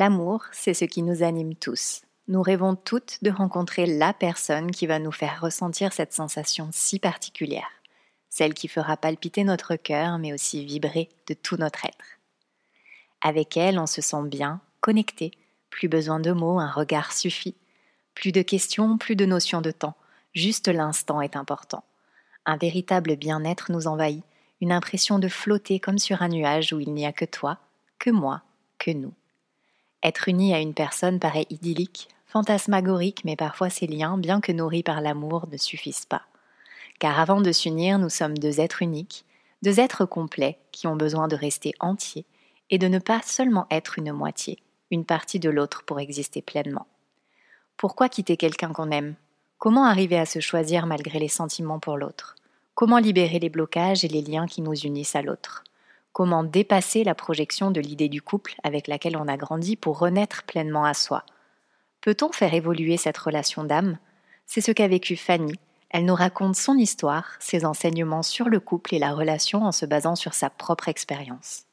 L'amour, c'est ce qui nous anime tous. Nous rêvons toutes de rencontrer la personne qui va nous faire ressentir cette sensation si particulière, celle qui fera palpiter notre cœur mais aussi vibrer de tout notre être. Avec elle, on se sent bien, connecté, plus besoin de mots, un regard suffit, plus de questions, plus de notion de temps, juste l'instant est important. Un véritable bien-être nous envahit, une impression de flotter comme sur un nuage où il n'y a que toi, que moi, que nous. Être uni à une personne paraît idyllique, fantasmagorique, mais parfois ces liens, bien que nourris par l'amour, ne suffisent pas. Car avant de s'unir, nous sommes deux êtres uniques, deux êtres complets qui ont besoin de rester entiers et de ne pas seulement être une moitié, une partie de l'autre pour exister pleinement. Pourquoi quitter quelqu'un qu'on aime? Comment arriver à se choisir malgré les sentiments pour l'autre? Comment libérer les blocages et les liens qui nous unissent à l'autre? Comment dépasser la projection de l'idée du couple avec laquelle on a grandi pour renaître pleinement à soi? Peut-on faire évoluer cette relation d'âme? C'est ce qu'a vécu Fanny. Elle nous raconte son histoire, ses enseignements sur le couple et la relation en se basant sur sa propre expérience.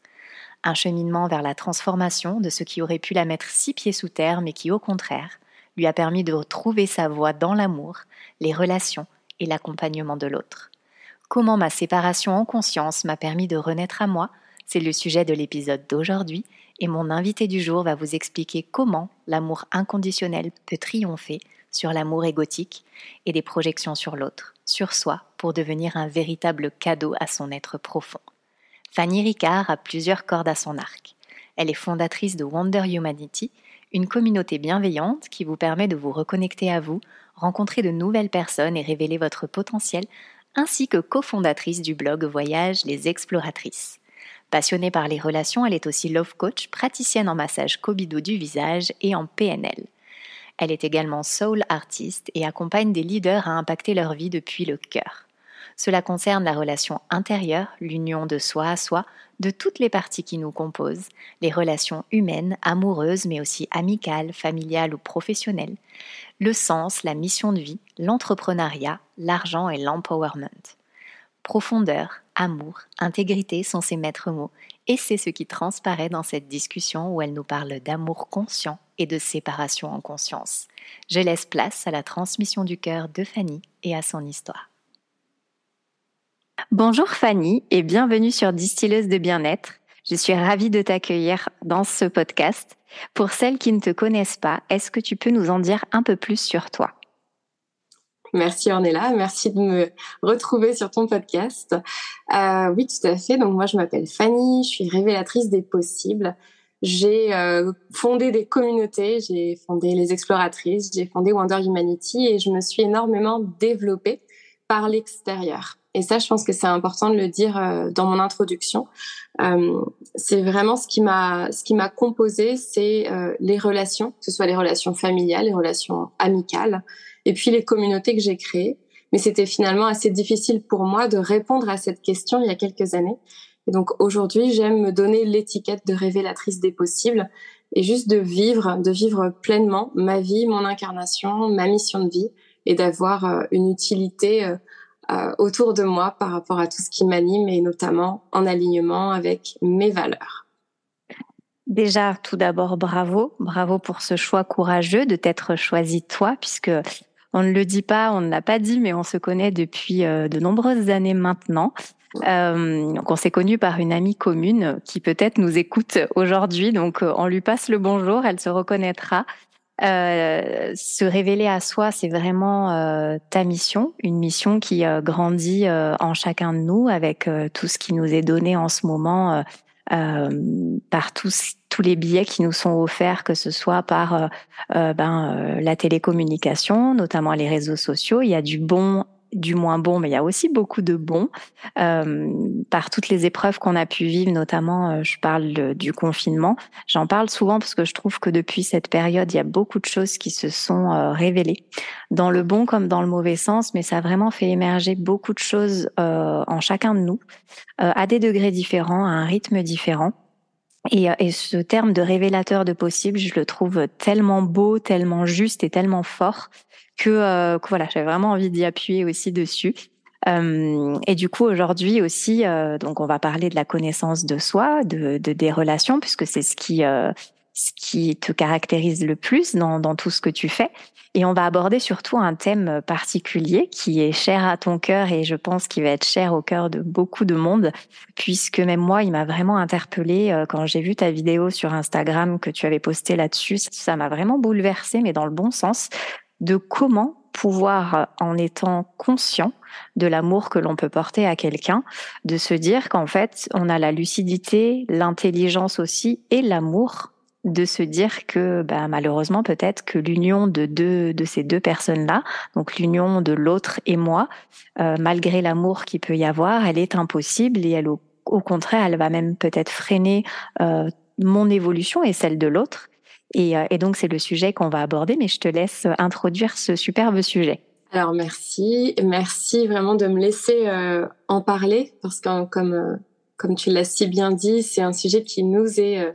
Un cheminement vers la transformation de ce qui aurait pu la mettre six pieds sous terre, mais qui, au contraire, lui a permis de retrouver sa voie dans l'amour, les relations et l'accompagnement de l'autre. Comment ma séparation en conscience m'a permis de renaître à moi, c'est le sujet de l'épisode d'aujourd'hui, et mon invité du jour va vous expliquer comment l'amour inconditionnel peut triompher sur l'amour égotique et des projections sur l'autre, sur soi, pour devenir un véritable cadeau à son être profond. Fanny Ricard a plusieurs cordes à son arc. Elle est fondatrice de Wonder Humanity, une communauté bienveillante qui vous permet de vous reconnecter à vous, rencontrer de nouvelles personnes et révéler votre potentiel ainsi que cofondatrice du blog Voyage les Exploratrices. Passionnée par les relations, elle est aussi love coach, praticienne en massage Kobido du visage et en PNL. Elle est également soul artiste et accompagne des leaders à impacter leur vie depuis le cœur. Cela concerne la relation intérieure, l'union de soi à soi, de toutes les parties qui nous composent, les relations humaines, amoureuses, mais aussi amicales, familiales ou professionnelles, le sens, la mission de vie, l'entrepreneuriat, l'argent et l'empowerment. Profondeur, amour, intégrité sont ses maîtres mots, et c'est ce qui transparaît dans cette discussion où elle nous parle d'amour conscient et de séparation en conscience. Je laisse place à la transmission du cœur de Fanny et à son histoire. Bonjour Fanny et bienvenue sur Distilleuse de bien-être. Je suis ravie de t'accueillir dans ce podcast. Pour celles qui ne te connaissent pas, est-ce que tu peux nous en dire un peu plus sur toi? Merci Ornella, merci de me retrouver sur ton podcast. Euh, oui, tout à fait. Donc moi, je m'appelle Fanny, je suis révélatrice des possibles. J'ai euh, fondé des communautés, j'ai fondé les exploratrices, j'ai fondé Wonder Humanity et je me suis énormément développée par l'extérieur. Et ça, je pense que c'est important de le dire euh, dans mon introduction. Euh, c'est vraiment ce qui m'a ce qui m'a composé, c'est euh, les relations, que ce soit les relations familiales, les relations amicales, et puis les communautés que j'ai créées. Mais c'était finalement assez difficile pour moi de répondre à cette question il y a quelques années. Et donc aujourd'hui, j'aime me donner l'étiquette de révélatrice des possibles et juste de vivre, de vivre pleinement ma vie, mon incarnation, ma mission de vie et d'avoir une utilité euh, autour de moi par rapport à tout ce qui m'anime et notamment en alignement avec mes valeurs. Déjà, tout d'abord, bravo, bravo pour ce choix courageux de t'être choisi toi, puisque on ne le dit pas, on ne l'a pas dit, mais on se connaît depuis euh, de nombreuses années maintenant. Euh, donc on s'est connu par une amie commune qui peut-être nous écoute aujourd'hui, donc euh, on lui passe le bonjour, elle se reconnaîtra. Euh, se révéler à soi, c'est vraiment euh, ta mission, une mission qui euh, grandit en chacun de nous avec tout ce qui nous est donné en ce moment par tous tous les billets qui nous sont offerts, que ce soit par ben, la télécommunication, notamment les réseaux sociaux. Il y a du bon du moins bon, mais il y a aussi beaucoup de bon euh, par toutes les épreuves qu'on a pu vivre, notamment euh, je parle du confinement. J'en parle souvent parce que je trouve que depuis cette période, il y a beaucoup de choses qui se sont euh, révélées, dans le bon comme dans le mauvais sens, mais ça a vraiment fait émerger beaucoup de choses en chacun de nous, à des degrés différents, à un rythme différent. Et, et, ce terme de révélateur de possible, je le trouve tellement beau, tellement juste et tellement fort que, euh, que voilà, j'avais vraiment envie d'y appuyer aussi dessus. Euh, et du coup, aujourd'hui aussi, euh, donc on va parler de la connaissance de soi, de, de des relations, puisque c'est ce qui euh, ce qui te caractérise le plus dans, dans tout ce que tu fais. Et on va aborder surtout un thème particulier qui est cher à ton cœur et je pense qu'il va être cher au cœur de beaucoup de monde, puisque même moi, il m'a vraiment interpellé euh, quand j'ai vu ta vidéo sur Instagram que tu avais postée là-dessus. Ça m'a vraiment bouleversé, mais dans le bon sens de comment pouvoir, en étant conscient de l'amour que l'on peut porter à quelqu'un, de se dire qu'en fait, on a la lucidité, l'intelligence aussi et l'amour de se dire que bah, malheureusement peut-être que l'union de deux de ces deux personnes-là, donc l'union de l'autre et moi, euh, malgré l'amour qui peut y avoir, elle est impossible et elle au, contraire, elle va même peut-être freiner euh, mon évolution et celle de l'autre. Et, euh, et donc, c'est le sujet qu'on va aborder, mais je te laisse introduire ce superbe sujet. Alors, merci. Merci vraiment de me laisser euh, en parler, parce que comme, euh, comme tu l'as si bien dit, c'est un sujet qui nous est, euh,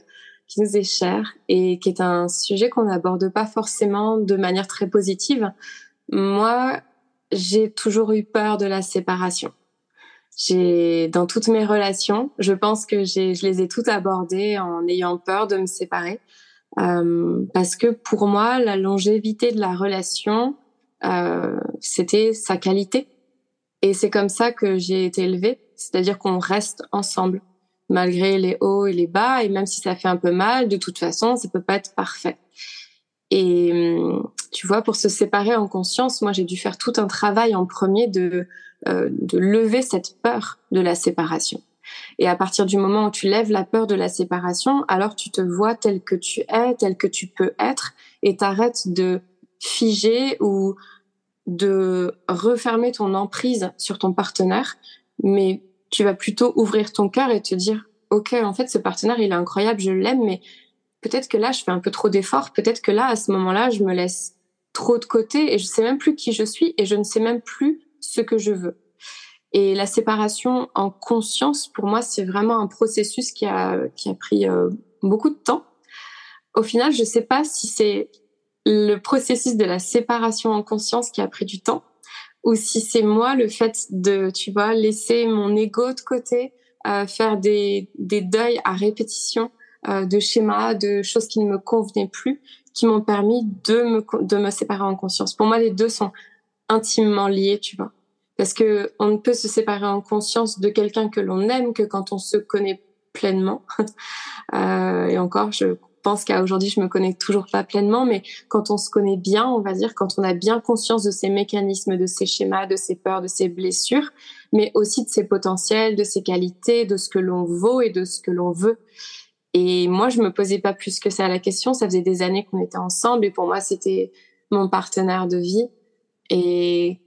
qui nous est cher et qui est un sujet qu'on n'aborde pas forcément de manière très positive. Moi, j'ai toujours eu peur de la séparation. J'ai dans toutes mes relations, je pense que j'ai, je les ai toutes abordées en ayant peur de me séparer. Euh, parce que pour moi, la longévité de la relation, euh, c'était sa qualité. Et c'est comme ça que j'ai été élevée, c'est-à-dire qu'on reste ensemble malgré les hauts et les bas, et même si ça fait un peu mal, de toute façon, ça peut pas être parfait. Et tu vois, pour se séparer en conscience, moi j'ai dû faire tout un travail en premier de euh, de lever cette peur de la séparation. Et à partir du moment où tu lèves la peur de la séparation, alors tu te vois tel que tu es, tel que tu peux être, et t'arrêtes de figer ou de refermer ton emprise sur ton partenaire, mais tu vas plutôt ouvrir ton cœur et te dire, OK, en fait, ce partenaire, il est incroyable, je l'aime, mais peut-être que là, je fais un peu trop d'efforts, peut-être que là, à ce moment-là, je me laisse trop de côté et je sais même plus qui je suis et je ne sais même plus ce que je veux. Et la séparation en conscience, pour moi, c'est vraiment un processus qui a, qui a pris euh, beaucoup de temps. Au final, je ne sais pas si c'est le processus de la séparation en conscience qui a pris du temps ou si c'est moi le fait de, tu vois, laisser mon ego de côté, euh, faire des, des deuils à répétition euh, de schémas, de choses qui ne me convenaient plus, qui m'ont permis de me, de me séparer en conscience. Pour moi, les deux sont intimement liés, tu vois parce que on ne peut se séparer en conscience de quelqu'un que l'on aime que quand on se connaît pleinement. euh, et encore, je pense qu'à aujourd'hui, je me connais toujours pas pleinement, mais quand on se connaît bien, on va dire, quand on a bien conscience de ses mécanismes, de ses schémas, de ses peurs, de ses blessures, mais aussi de ses potentiels, de ses qualités, de ce que l'on vaut et de ce que l'on veut. Et moi, je me posais pas plus que ça la question. Ça faisait des années qu'on était ensemble et pour moi, c'était mon partenaire de vie. Et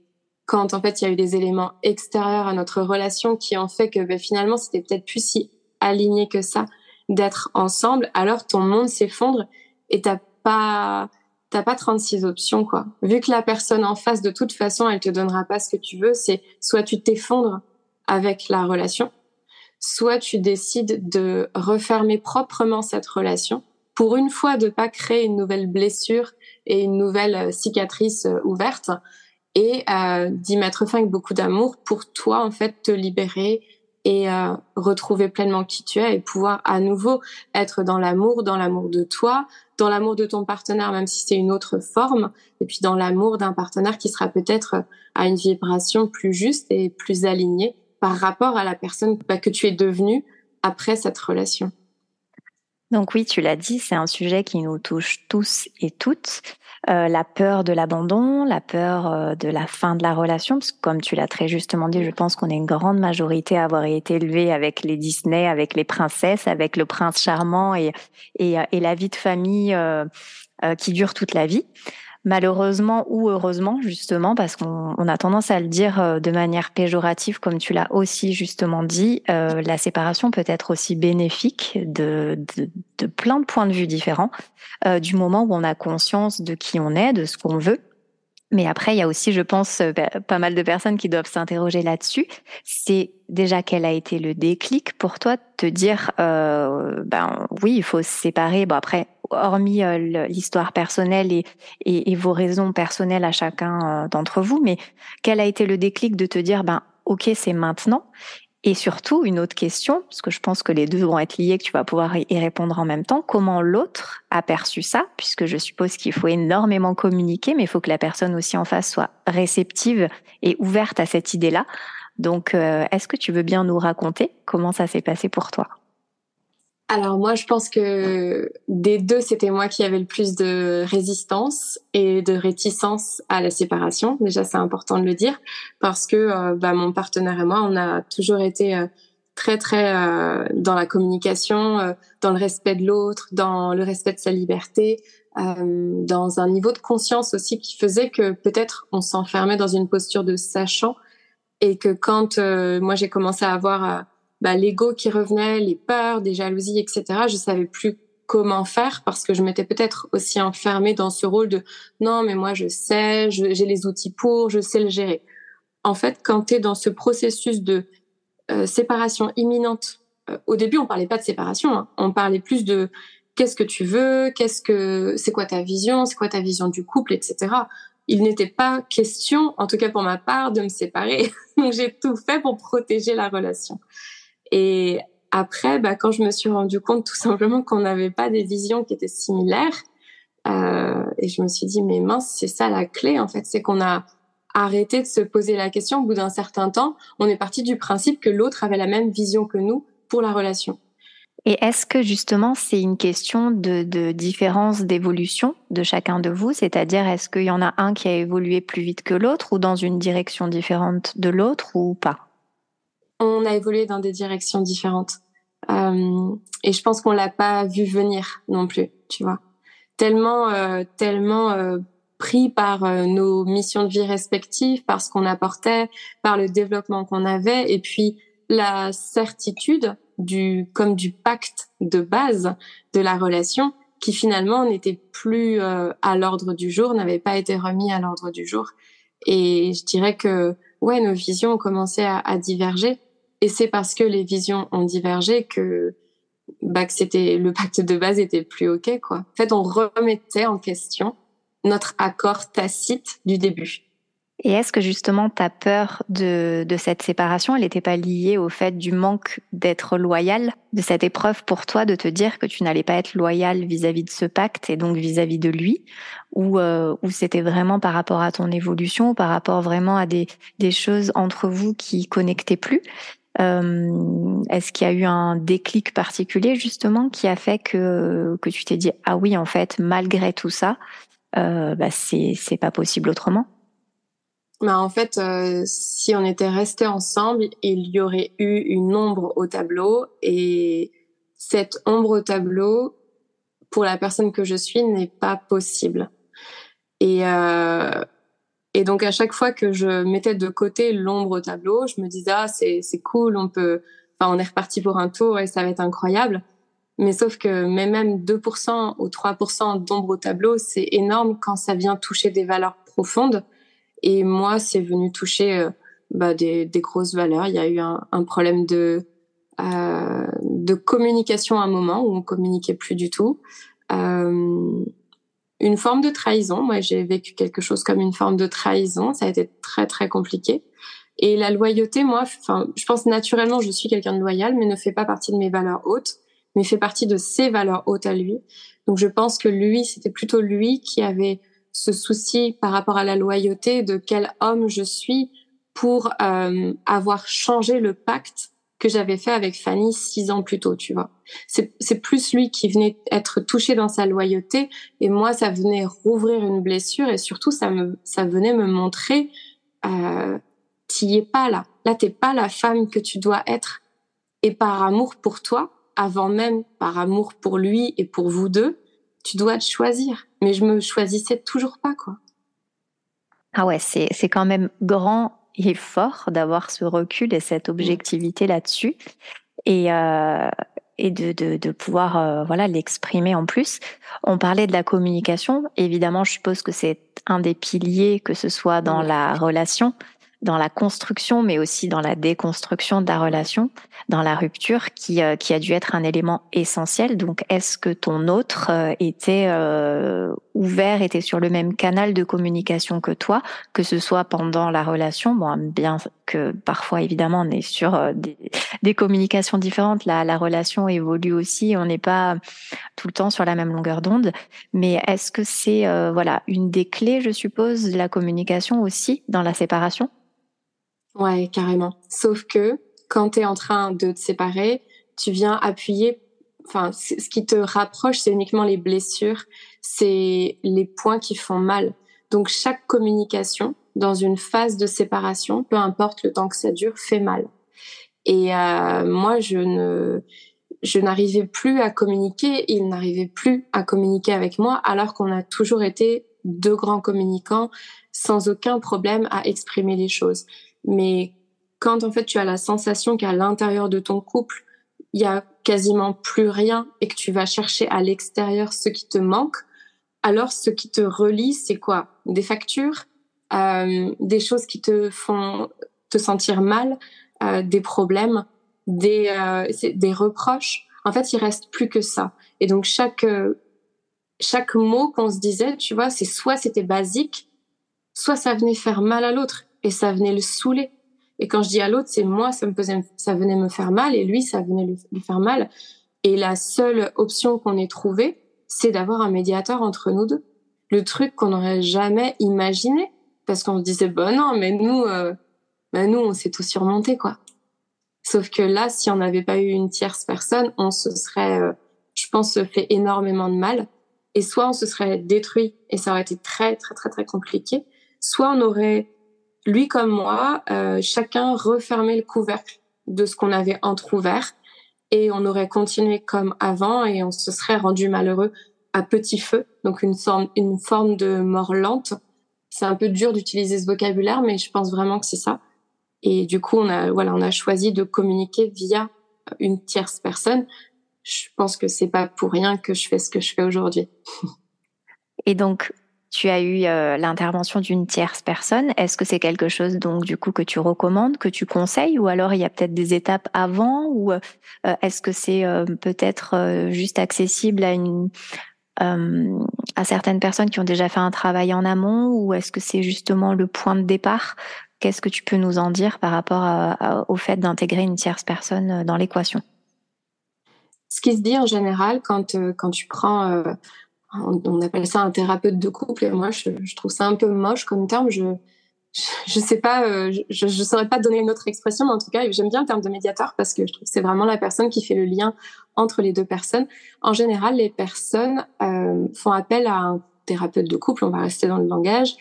quand en fait il y a eu des éléments extérieurs à notre relation qui ont fait que ben, finalement c'était peut-être plus si aligné que ça d'être ensemble, alors ton monde s'effondre et t'as pas t'as pas 36 options quoi. Vu que la personne en face de toute façon elle te donnera pas ce que tu veux, c'est soit tu t'effondres avec la relation, soit tu décides de refermer proprement cette relation pour une fois de pas créer une nouvelle blessure et une nouvelle euh, cicatrice euh, ouverte et euh, d'y mettre fin avec beaucoup d'amour pour toi en fait te libérer et euh, retrouver pleinement qui tu es et pouvoir à nouveau être dans l'amour, dans l'amour de toi, dans l'amour de ton partenaire même si c'est une autre forme et puis dans l'amour d'un partenaire qui sera peut-être à une vibration plus juste et plus alignée par rapport à la personne bah, que tu es devenue après cette relation. Donc oui, tu l'as dit, c'est un sujet qui nous touche tous et toutes. Euh, la peur de l'abandon, la peur euh, de la fin de la relation, parce que comme tu l'as très justement dit, je pense qu'on est une grande majorité à avoir été élevé avec les Disney, avec les princesses, avec le prince charmant et, et, et la vie de famille euh, qui dure toute la vie. Malheureusement ou heureusement justement parce qu'on a tendance à le dire euh, de manière péjorative comme tu l'as aussi justement dit euh, la séparation peut être aussi bénéfique de, de, de, plein de points de vue différents euh, du moment où on a conscience de qui on est de ce qu'on veut mais après, il y a aussi, je pense, euh, bah, pas mal de personnes qui doivent s'interroger là-dessus. C'est déjà quel a été le déclic pour toi de te dire, euh, ben oui, il faut se séparer. Bon après, hormis euh, l'histoire personnelle et, vos raisons personnelles à chacun euh, d'entre vous, mais quel a été le déclic de te dire, ben ok, c'est maintenant? Et surtout, une autre question, parce que je pense que les deux vont être liés, que tu vas pouvoir y répondre en même temps, comment l'autre a perçu ça, puisque je suppose qu'il faut énormément communiquer, mais il faut que la personne aussi en face soit réceptive et ouverte à cette idée-là. Donc, euh, est-ce que tu veux bien nous raconter comment ça s'est passé pour toi? Alors moi, je pense que des deux, c'était moi qui avais le plus de résistance et de réticence à la séparation. Déjà, c'est important de le dire parce que euh, bah, mon partenaire et moi, on a toujours été euh, très très euh, dans la communication, dans le respect de l'autre, dans le respect de sa liberté, dans un niveau de conscience aussi qui faisait que peut-être on s'enfermait dans une posture de sachant et que quand moi j'ai commencé à avoir bah, l'ego qui revenait, les peurs, des jalousies, etc. Je savais plus comment faire parce que je m'étais peut-être aussi enfermée dans ce rôle de non mais moi je sais, j'ai les outils pour, je sais le gérer. En fait, quand tu es dans ce processus de euh, séparation imminente, euh, au début on parlait pas de séparation, hein. on parlait plus de qu'est-ce que tu veux, qu'est-ce que c'est quoi ta vision, c'est quoi ta vision du couple, etc. Il n'était pas question, en tout cas pour ma part, de me séparer. Donc j'ai tout fait pour protéger la relation. Et après, bah, quand je me suis rendu compte tout simplement qu'on n'avait pas des visions qui étaient similaires, euh, et je me suis dit, mais mince, c'est ça la clé, en fait, c'est qu'on a arrêté de se poser la question. Au bout d'un certain temps, on est parti du principe que l'autre avait la même vision que nous pour la relation. Et est-ce que justement c'est une question de, de différence d'évolution de chacun de vous? C'est-à-dire est-ce qu'il y en a un qui a évolué plus vite que l'autre ou dans une direction différente de l'autre ou pas? On a évolué dans des directions différentes. Euh, et je pense qu'on l'a pas vu venir non plus, tu vois. Tellement, euh, tellement euh, pris par nos missions de vie respectives, par ce qu'on apportait, par le développement qu'on avait, et puis la certitude du, comme du pacte de base de la relation, qui finalement n'était plus à l'ordre du jour, n'avait pas été remis à l'ordre du jour. Et je dirais que ouais, nos visions ont commencé à, à diverger. Et c'est parce que les visions ont divergé que, bah, que c'était le pacte de base était plus ok quoi. En fait, on remettait en question notre accord tacite du début. Et est-ce que justement ta peur de, de cette séparation, elle n'était pas liée au fait du manque d'être loyal, de cette épreuve pour toi de te dire que tu n'allais pas être loyal vis-à-vis de ce pacte et donc vis-à-vis de lui, ou, euh, ou c'était vraiment par rapport à ton évolution, par rapport vraiment à des, des choses entre vous qui connectaient plus? Euh, Est-ce qu'il y a eu un déclic particulier justement qui a fait que que tu t'es dit ah oui en fait malgré tout ça euh, bah c'est pas possible autrement? Bah en fait, euh, si on était resté ensemble, il y aurait eu une ombre au tableau et cette ombre au tableau, pour la personne que je suis, n'est pas possible. Et euh, et donc à chaque fois que je mettais de côté l'ombre au tableau, je me disais ah c'est c'est cool, on peut, enfin on est reparti pour un tour et ça va être incroyable. Mais sauf que même 2% ou 3% d'ombre au tableau, c'est énorme quand ça vient toucher des valeurs profondes. Et moi, c'est venu toucher euh, bah, des, des, grosses valeurs. Il y a eu un, un problème de euh, de communication à un moment où on communiquait plus du tout. Euh, une forme de trahison. Moi, j'ai vécu quelque chose comme une forme de trahison. Ça a été très, très compliqué. Et la loyauté, moi, enfin, je pense naturellement, je suis quelqu'un de loyal, mais ne fait pas partie de mes valeurs hautes, mais fait partie de ses valeurs hautes à lui. Donc, je pense que lui, c'était plutôt lui qui avait ce souci par rapport à la loyauté de quel homme je suis pour euh, avoir changé le pacte que j'avais fait avec Fanny six ans plus tôt, tu vois. C'est plus lui qui venait être touché dans sa loyauté et moi, ça venait rouvrir une blessure et surtout, ça me, ça venait me montrer, euh, t'y es pas là. Là, t'es pas la femme que tu dois être. Et par amour pour toi, avant même par amour pour lui et pour vous deux, tu dois te choisir. Mais je me choisissais toujours pas, quoi. Ah ouais, c'est, c'est quand même grand et fort d'avoir ce recul et cette objectivité là-dessus. Et, euh, et de, de, de pouvoir euh, voilà l'exprimer en plus. On parlait de la communication. Évidemment, je suppose que c'est un des piliers, que ce soit dans la relation, dans la construction, mais aussi dans la déconstruction de la relation, dans la rupture, qui, euh, qui a dû être un élément essentiel. Donc, est-ce que ton autre euh, était euh, ouvert, était sur le même canal de communication que toi, que ce soit pendant la relation Bon, bien que parfois, évidemment, on est sur des, des communications différentes. La, la relation évolue aussi. On n'est pas tout le temps sur la même longueur d'onde. Mais est-ce que c'est voilà une des clés, je suppose, de la communication aussi dans la séparation? Ouais, carrément. Sauf que quand tu es en train de te séparer, tu viens appuyer. Enfin, ce qui te rapproche, c'est uniquement les blessures, c'est les points qui font mal. Donc chaque communication dans une phase de séparation, peu importe le temps que ça dure, fait mal. Et euh, moi, je ne, je n'arrivais plus à communiquer, il n'arrivait plus à communiquer avec moi, alors qu'on a toujours été deux grands communicants sans aucun problème à exprimer les choses. Mais quand en fait tu as la sensation qu'à l'intérieur de ton couple, il y a quasiment plus rien et que tu vas chercher à l'extérieur ce qui te manque, alors ce qui te relie, c'est quoi? Des factures, euh, des choses qui te font te sentir mal, euh, des problèmes, des, euh, des reproches? En fait, il reste plus que ça. Et donc chaque chaque mot qu'on se disait, tu vois, c'est soit c'était basique, soit ça venait faire mal à l'autre et ça venait le saouler. Et quand je dis à l'autre, c'est moi, ça me faisait, ça venait me faire mal et lui, ça venait lui faire mal. Et la seule option qu'on ait trouvée, c'est d'avoir un médiateur entre nous deux. Le truc qu'on n'aurait jamais imaginé parce qu'on se disait, bon non, mais nous, euh, ben nous, on s'est tout surmonté, quoi. Sauf que là, si on n'avait pas eu une tierce personne, on se serait, euh, je pense, fait énormément de mal. Et soit on se serait détruit et ça aurait été très, très, très, très compliqué. Soit on aurait lui comme moi, euh, chacun refermait le couvercle de ce qu'on avait entrouvert et on aurait continué comme avant et on se serait rendu malheureux à petit feu, donc une forme, une forme de mort lente. C'est un peu dur d'utiliser ce vocabulaire, mais je pense vraiment que c'est ça. Et du coup, on a, voilà, on a choisi de communiquer via une tierce personne. Je pense que c'est pas pour rien que je fais ce que je fais aujourd'hui. Et donc, tu as eu euh, l'intervention d'une tierce personne. Est-ce que c'est quelque chose donc du coup que tu recommandes, que tu conseilles, ou alors il y a peut-être des étapes avant, ou euh, est-ce que c'est euh, peut-être juste accessible à une à certaines personnes qui ont déjà fait un travail en amont, ou est-ce que c'est justement le point de départ? Qu'est-ce que tu peux nous en dire par rapport au fait d'intégrer une tierce personne dans l'équation? Ce qui se dit en général quand quand tu prends on, appelle ça un thérapeute de couple et moi je, trouve ça un peu moche comme terme. Je je, sais pas, euh, je, je saurais pas donner une autre expression, mais en tout cas j'aime bien le terme de médiateur parce que je trouve que c'est vraiment la personne qui fait le lien entre les deux personnes. En général, les personnes euh, font appel à un thérapeute de couple, on va rester dans le langage,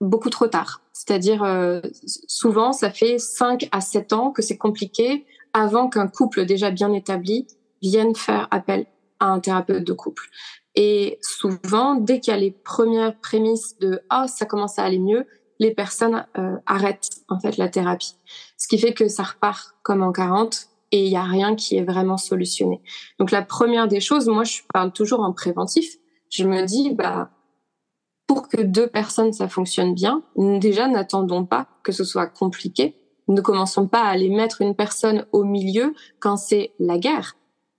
beaucoup trop tard. C'est-à-dire euh, souvent ça fait 5 à 7 ans que c'est compliqué avant qu'un couple déjà bien établi vienne faire appel à un thérapeute de couple. Et souvent, dès qu'il y a les premières prémices de ah ça commence à aller mieux, les personnes euh, arrêtent en fait la thérapie, ce qui fait que ça repart comme en 40 et il y a rien qui est vraiment solutionné. Donc la première des choses, moi je parle toujours en préventif. Je me dis bah pour que deux personnes ça fonctionne bien, déjà n'attendons pas que ce soit compliqué. Ne commençons pas à aller mettre une personne au milieu quand c'est la guerre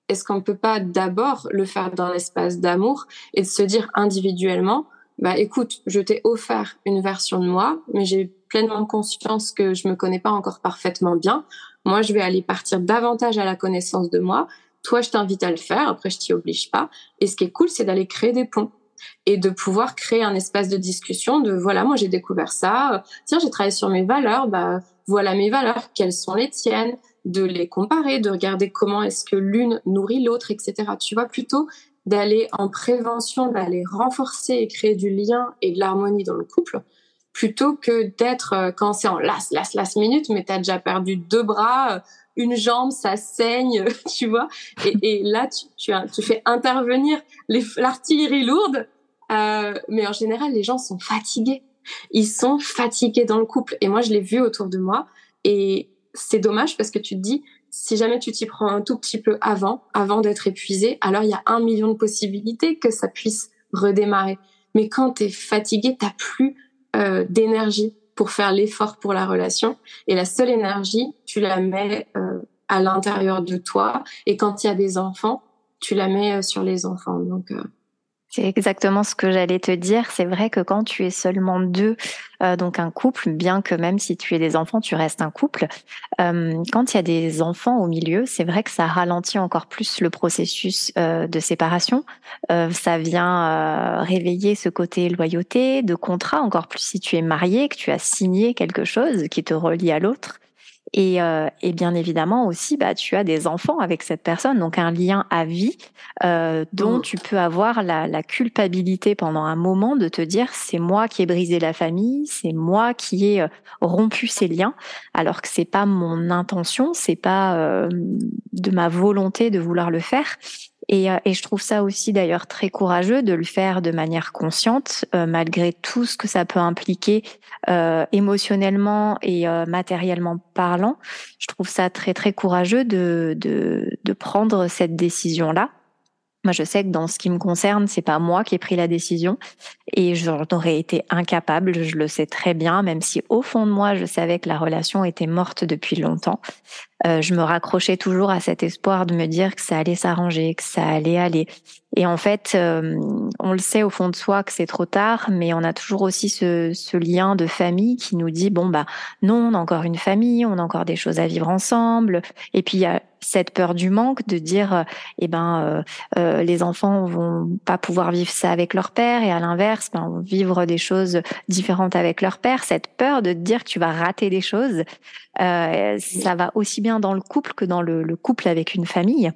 est-ce qu'on ne peut pas d'abord le faire dans l'espace d'amour et de se dire individuellement, bah écoute, je t'ai offert une version de moi, mais j'ai pleinement conscience que je me connais pas encore parfaitement bien. Moi, je vais aller partir davantage à la connaissance de moi. Toi, je t'invite à le faire. Après, je t'y oblige pas. Et ce qui est cool, c'est d'aller créer des ponts et de pouvoir créer un espace de discussion de voilà, moi j'ai découvert ça. Tiens, j'ai travaillé sur mes valeurs. Bah voilà mes valeurs. Quelles sont les tiennes? De les comparer, de regarder comment est-ce que l'une nourrit l'autre, etc. Tu vois, plutôt d'aller en prévention, d'aller renforcer et créer du lien et de l'harmonie dans le couple, plutôt que d'être, euh, quand c'est en last, last, last minute, mais tu as déjà perdu deux bras, euh, une jambe, ça saigne, tu vois. Et, là, tu, tu, tu, fais intervenir l'artillerie lourde. Euh, mais en général, les gens sont fatigués. Ils sont fatigués dans le couple. Et moi, je l'ai vu autour de moi. Et c'est dommage parce que tu te dis, si jamais tu t'y prends un tout petit peu avant, avant d'être épuisé, alors il y a un million de possibilités que ça puisse redémarrer. Mais quand tu es fatigué, t'as plus euh, d'énergie pour faire l'effort pour la relation. Et la seule énergie, tu la mets euh, à l'intérieur de toi. Et quand il y a des enfants, tu la mets euh, sur les enfants. Donc euh, c'est exactement ce que j'allais te dire. C'est vrai que quand tu es seulement deux, euh, donc un couple, bien que même si tu es des enfants, tu restes un couple. Euh, quand il y a des enfants au milieu, c'est vrai que ça ralentit encore plus le processus euh, de séparation. ça vient réveiller ce côté loyauté, de contrat, encore plus si tu es marié, que tu as signé quelque chose qui te relie à l'autre. Et, euh, et, bien évidemment aussi, bah, tu as des enfants avec cette personne, donc un lien à vie euh, dont mmh. tu peux avoir la, la, culpabilité pendant un moment de te dire c'est moi qui ai brisé la famille, c'est moi qui ai euh, rompu ces liens, alors que c'est pas mon intention, c'est pas euh, de ma volonté de vouloir le faire. Et, euh, et, je trouve ça aussi d'ailleurs très courageux de le faire de manière consciente, euh, malgré tout ce que ça peut impliquer euh, émotionnellement et euh, matériellement parlant. Je trouve ça très très courageux de, de, de prendre cette décision-là. Moi, je sais que dans ce qui me concerne, c'est pas moi qui ai pris la décision et j'en aurais été incapable. Je le sais très bien, même si au fond de moi, je savais que la relation était morte depuis longtemps. Euh, je me raccrochais toujours à cet espoir de me dire que ça allait s'arranger, que ça allait aller. Et en fait, euh, on le sait au fond de soi que c'est trop tard, mais on a toujours aussi ce, ce, lien de famille qui nous dit bon bah non, on a encore une famille, on a encore des choses à vivre ensemble. Et puis il y a cette peur du manque de dire eh ben euh, euh les enfants vont pas pouvoir vivre ça avec leur père et à l'inverse ben, vivre des choses différentes avec leur père. Cette peur de dire que tu vas rater des choses, euh, ça va aussi bien dans le couple que dans le, couple avec une famille.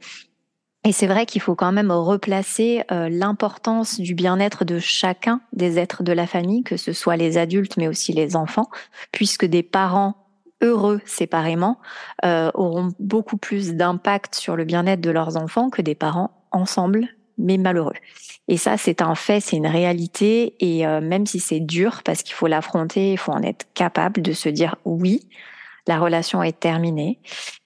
Et c'est vrai qu'il faut quand même replacer euh, l'importance du bien-être de chacun des êtres de la famille, que ce soit les adultes mais aussi les enfants, puisque des parents heureux séparément euh, auront beaucoup plus d'impact sur le bien-être de leurs enfants que des parents ensemble mais malheureux. Et ça, c'est un fait, c'est une réalité. Et même si c'est dur, parce qu'il faut l'affronter, il faut en être capable de se dire oui, la relation est terminée.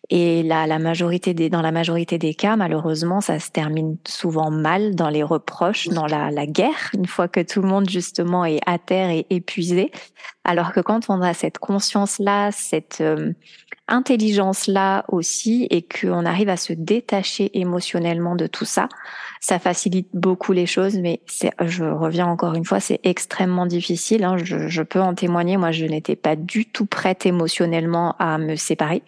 Et la, la majorité des, dans la majorité des cas, malheureusement, ça se termine souvent mal dans les reproches, dans la, la guerre, une fois que tout le monde justement est à terre et épuisé. Alors que quand on a cette conscience-là, cette euh, intelligence-là aussi, et qu'on arrive à se détacher émotionnellement de tout ça, ça facilite beaucoup les choses. Mais je reviens encore une fois, c'est extrêmement difficile. Hein. Je, je peux en témoigner. Moi, je n'étais pas du tout prête émotionnellement à me séparer.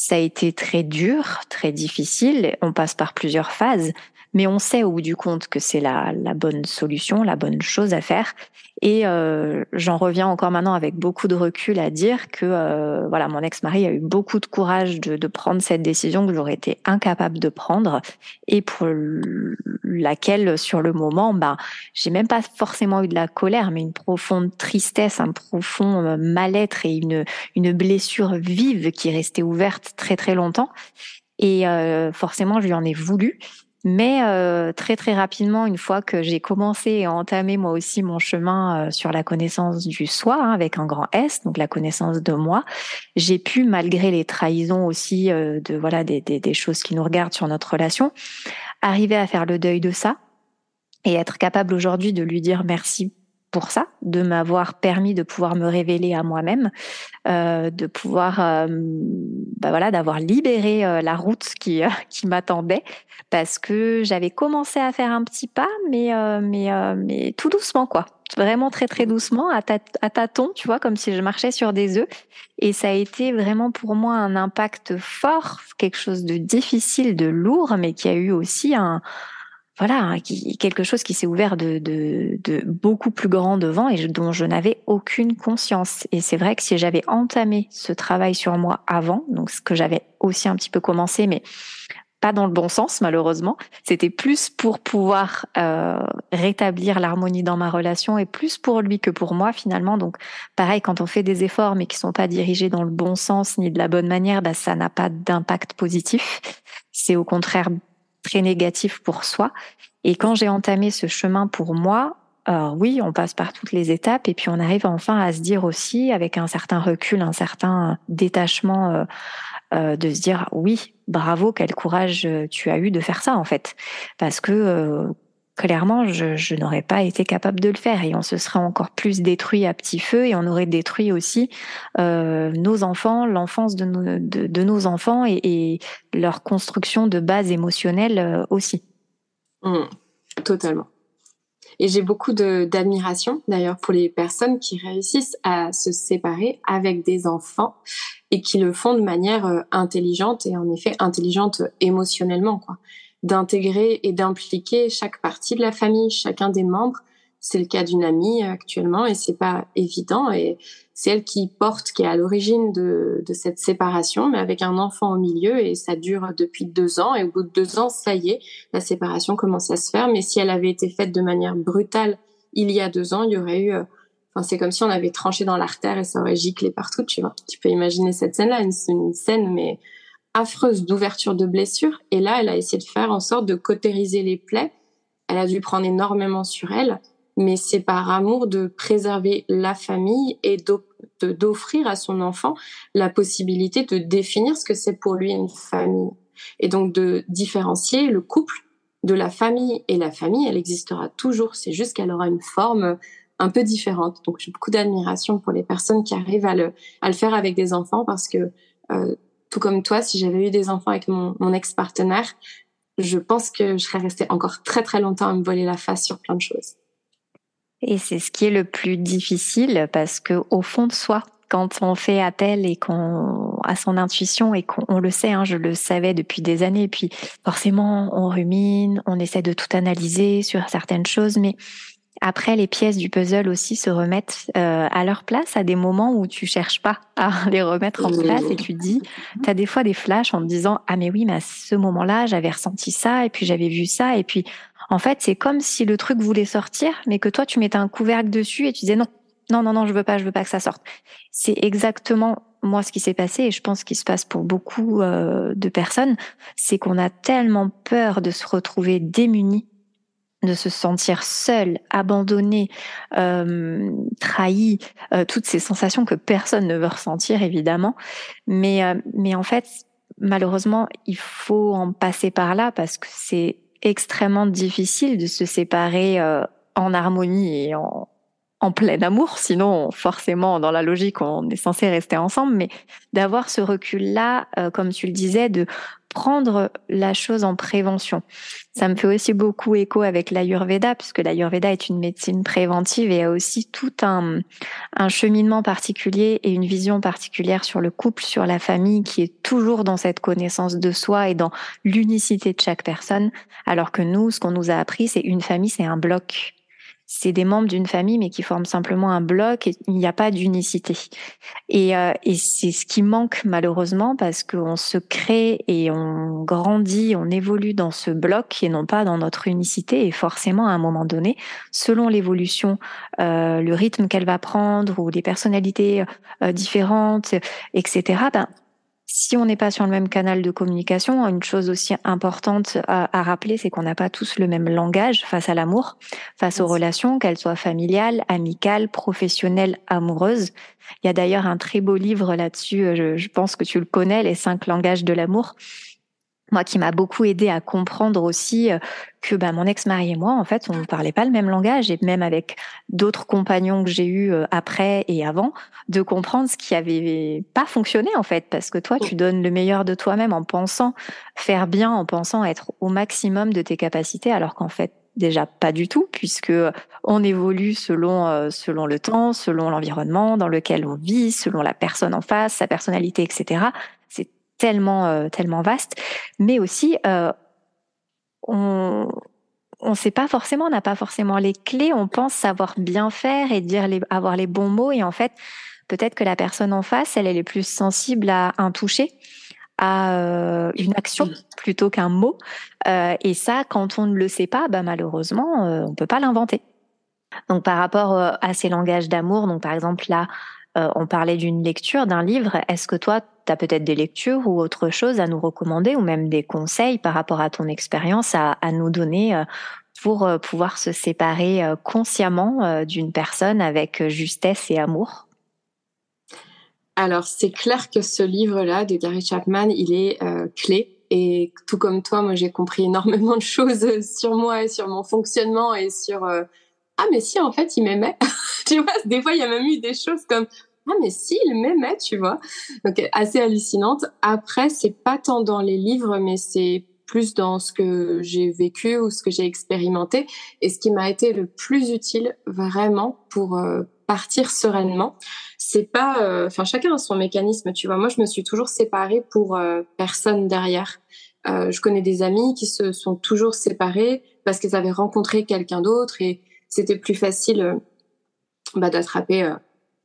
Ça a été très dur, très difficile. On passe par plusieurs phases, mais on sait au bout du compte que c'est la, bonne solution, la bonne chose à faire. Et euh, j'en reviens encore maintenant avec beaucoup de recul à dire que euh, voilà, mon ex-mari a eu beaucoup de courage de, prendre cette décision que j'aurais été incapable de prendre et pour laquelle sur le moment, bah, j'ai même pas forcément eu de la colère, mais une profonde tristesse, un profond euh, mal-être et une une blessure vive qui restait ouverte très très longtemps. Et forcément, je lui en ai voulu. Mais euh, très très rapidement, une fois que j'ai commencé à entamer moi aussi mon chemin euh, sur la connaissance du soi, hein, avec un grand S, donc la connaissance de moi, j'ai pu, malgré les trahisons aussi euh, de voilà des, des, des, choses qui nous regardent sur notre relation, arriver à faire le deuil de ça et être capable aujourd'hui de lui dire merci pour ça, de m'avoir permis de pouvoir me révéler à moi-même, euh, de pouvoir, euh, bah voilà, d'avoir libéré euh, la route qui qui m'attendait, parce que j'avais commencé à faire un petit pas, mais mais mais tout doucement quoi, vraiment très très doucement, à, à tâtons, tu vois, comme si je marchais sur des œufs, et ça a été vraiment pour moi un impact fort, quelque chose de difficile, de lourd, mais qui a eu aussi un voilà, hein, quelque chose qui s'est ouvert de, de, de, beaucoup plus grand devant et dont je n'avais aucune conscience. Et c'est vrai que si j'avais entamé ce travail sur moi avant, donc ce que j'avais aussi un petit peu commencé, mais pas dans le bon sens malheureusement. C'était plus pour pouvoir euh, rétablir l'harmonie dans ma relation et plus pour lui que pour moi finalement. Donc pareil, quand on fait des efforts mais qui sont pas dirigés dans le bon sens ni de la bonne manière, bah, ça n'a pas d'impact positif. C'est au contraire très négatif pour soi. Et quand j'ai entamé ce chemin pour moi, alors oui, on passe par toutes les étapes et puis on arrive enfin à se dire aussi, avec un certain recul, un certain détachement, euh, euh, de se dire oui, bravo, quel courage euh, tu as eu de faire ça en fait, parce que clairement, je, n'aurais pas été capable de le faire et on se serait encore plus détruit à petit feu et on aurait détruit aussi nos enfants, l'enfance de nos, enfants et, leur construction de base émotionnelle aussi. Mmh, totalement. Et j'ai beaucoup d'admiration d'ailleurs pour les personnes qui réussissent à se séparer avec des enfants et qui le font de manière euh, intelligente et en effet intelligente émotionnellement, quoi. D'intégrer et d'impliquer chaque partie de la famille, chacun des membres. C'est le cas d'une amie actuellement et c'est pas évident et c'est elle qui porte, qui est à l'origine de, de, cette séparation, mais avec un enfant au milieu et ça dure depuis deux ans. Et au bout de deux ans, ça y est, la séparation commence à se faire. Mais si elle avait été faite de manière brutale il y a deux ans, il y aurait eu, enfin c'est comme si on avait tranché dans l'artère et ça aurait giclé partout, tu vois. Tu peux imaginer cette scène-là, une, une scène mais affreuse d'ouverture de blessures. Et là, elle a essayé de faire en sorte de cautériser les plaies. Elle a dû prendre énormément sur elle mais c'est par amour de préserver la famille et d'offrir à son enfant la possibilité de définir ce que c'est pour lui une famille. Et donc de différencier le couple de la famille et la famille, elle existera toujours, c'est juste qu'elle aura une forme un peu différente. Donc j'ai beaucoup d'admiration pour les personnes qui arrivent à le, à le faire avec des enfants parce que euh, tout comme toi, si j'avais eu des enfants avec mon, mon ex-partenaire, je pense que je serais restée encore très très longtemps à me voler la face sur plein de choses. Et c'est ce qui est le plus difficile parce que au fond de soi, quand on fait appel et qu'on a son intuition et qu'on le sait, hein, je le savais depuis des années, et puis forcément on rumine, on essaie de tout analyser sur certaines choses, mais après les pièces du puzzle aussi se remettent euh, à leur place à des moments où tu cherches pas à les remettre en place et tu dis, tu as des fois des flashs en te disant ah mais oui mais à ce moment-là j'avais ressenti ça et puis j'avais vu ça et puis en fait, c'est comme si le truc voulait sortir, mais que toi, tu mettais un couvercle dessus et tu disais non, non, non, non, je veux pas, je veux pas que ça sorte. C'est exactement moi ce qui s'est passé et je pense qu'il se passe pour beaucoup euh, de personnes, c'est qu'on a tellement peur de se retrouver démunis de se sentir seul, abandonné, euh, trahi, euh, toutes ces sensations que personne ne veut ressentir évidemment, mais euh, mais en fait malheureusement il faut en passer par là parce que c'est extrêmement difficile de se séparer euh, en harmonie et en, en plein amour, sinon forcément dans la logique on est censé rester ensemble, mais d'avoir ce recul-là, euh, comme tu le disais, de prendre la chose en prévention. Ça me fait aussi beaucoup écho avec l'Ayurveda, puisque l'Ayurveda est une médecine préventive et a aussi tout un, un cheminement particulier et une vision particulière sur le couple, sur la famille, qui est toujours dans cette connaissance de soi et dans l'unicité de chaque personne, alors que nous, ce qu'on nous a appris, c'est une famille, c'est un bloc c'est des membres d'une famille, mais qui forment simplement un bloc et il n'y a pas d'unicité. Et, euh, et c'est ce qui manque malheureusement parce qu'on se crée et on grandit, on évolue dans ce bloc et non pas dans notre unicité. Et forcément, à un moment donné, selon l'évolution, euh, le rythme qu'elle va prendre ou les personnalités euh, différentes, etc., ben, si on n'est pas sur le même canal de communication, une chose aussi importante à, rappeler, c'est qu'on n'a pas tous le même langage face à l'amour, face aux relations, qu'elles soient familiales, amicales, professionnelles, amoureuses. Il y a d'ailleurs un très beau livre là-dessus, euh, je, je pense que tu le connais, Les cinq langages de l'amour, moi qui m'a beaucoup aidé à comprendre aussi euh, que bah, mon ex-mari et moi, en fait, on ne parlait pas le même langage, et même avec d'autres compagnons que j'ai eus euh, après et avant, de comprendre ce qui avait pas fonctionné, en fait, parce que toi, tu donnes le meilleur de toi-même en pensant faire bien, en pensant être au maximum de tes capacités, alors qu'en fait, déjà pas du tout, puisque on évolue selon euh, selon le temps, selon l'environnement dans lequel on vit, selon la personne en face, sa personnalité, etc tellement euh, tellement vaste, mais aussi euh, on on sait pas forcément, on n'a pas forcément les clés, on pense savoir bien faire et dire les, avoir les bons mots et en fait peut-être que la personne en face, elle, elle est plus sensible à un toucher, à une action plutôt qu'un mot. et ça, quand on ne le sait pas, bah, malheureusement, on peut pas l'inventer. Donc par rapport à ces langages d'amour, donc par exemple là, on parlait d'une lecture, d'un livre. Est-ce que toi, tu as peut-être des lectures ou autre chose à nous recommander ou même des conseils par rapport à ton expérience à, nous donner pour pouvoir se séparer consciemment d'une personne avec justesse et amour? Alors, c'est clair que ce livre-là de Gary Chapman, il est euh, clé. Et tout comme toi, moi, j'ai compris énormément de choses sur moi et sur mon fonctionnement et sur euh, ah mais si en fait il m'aimait. tu vois, des fois il y a même eu des choses comme ah mais si il m'aimait, tu vois. Donc assez hallucinante. Après, c'est pas tant dans les livres, mais c'est plus dans ce que j'ai vécu ou ce que j'ai expérimenté et ce qui m'a été le plus utile vraiment pour euh, partir sereinement. C'est pas, euh, enfin chacun a son mécanisme, tu vois. Moi, je me suis toujours séparée pour euh, personne derrière. Je connais des amis qui se sont toujours séparés parce qu'ils avaient rencontré quelqu'un d'autre et c'était plus facile bah, d'attraper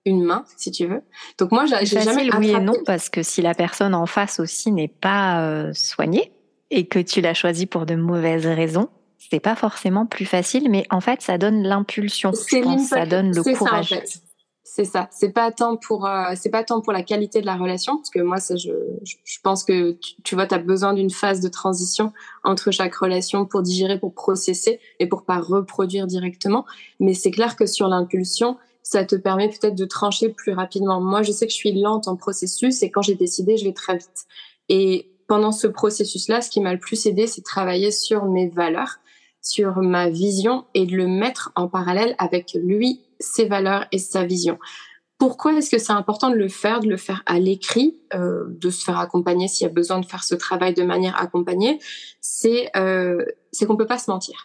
une main, si tu veux. Donc moi, j'ai jamais oui et non parce que si la personne en face aussi n'est pas soignée et que tu l'as choisi pour de mauvaises raisons, c'est pas forcément plus facile, mais en fait, ça donne l'impulsion. Ça donne le courage. Ça, en fait. C'est ça. C'est pas tant pour, euh, c'est pas tant pour la qualité de la relation, parce que moi, ça, je, je pense que tu, tu vois, tu as besoin d'une phase de transition entre chaque relation pour digérer, pour processer et pour pas reproduire directement. Mais c'est clair que sur l'impulsion, ça te permet peut-être de trancher plus rapidement. Moi, je sais que je suis lente en processus et quand j'ai décidé, je vais très vite. Et pendant ce processus-là, ce qui m'a le plus aidé, c'est de travailler sur mes valeurs sur ma vision et de le mettre en parallèle avec lui, ses valeurs et sa vision. Pourquoi est-ce que c'est important de le faire, de le faire à l'écrit, euh, de se faire accompagner s'il y a besoin de faire ce travail de manière accompagnée? C'est euh, c'est qu'on peut pas se mentir.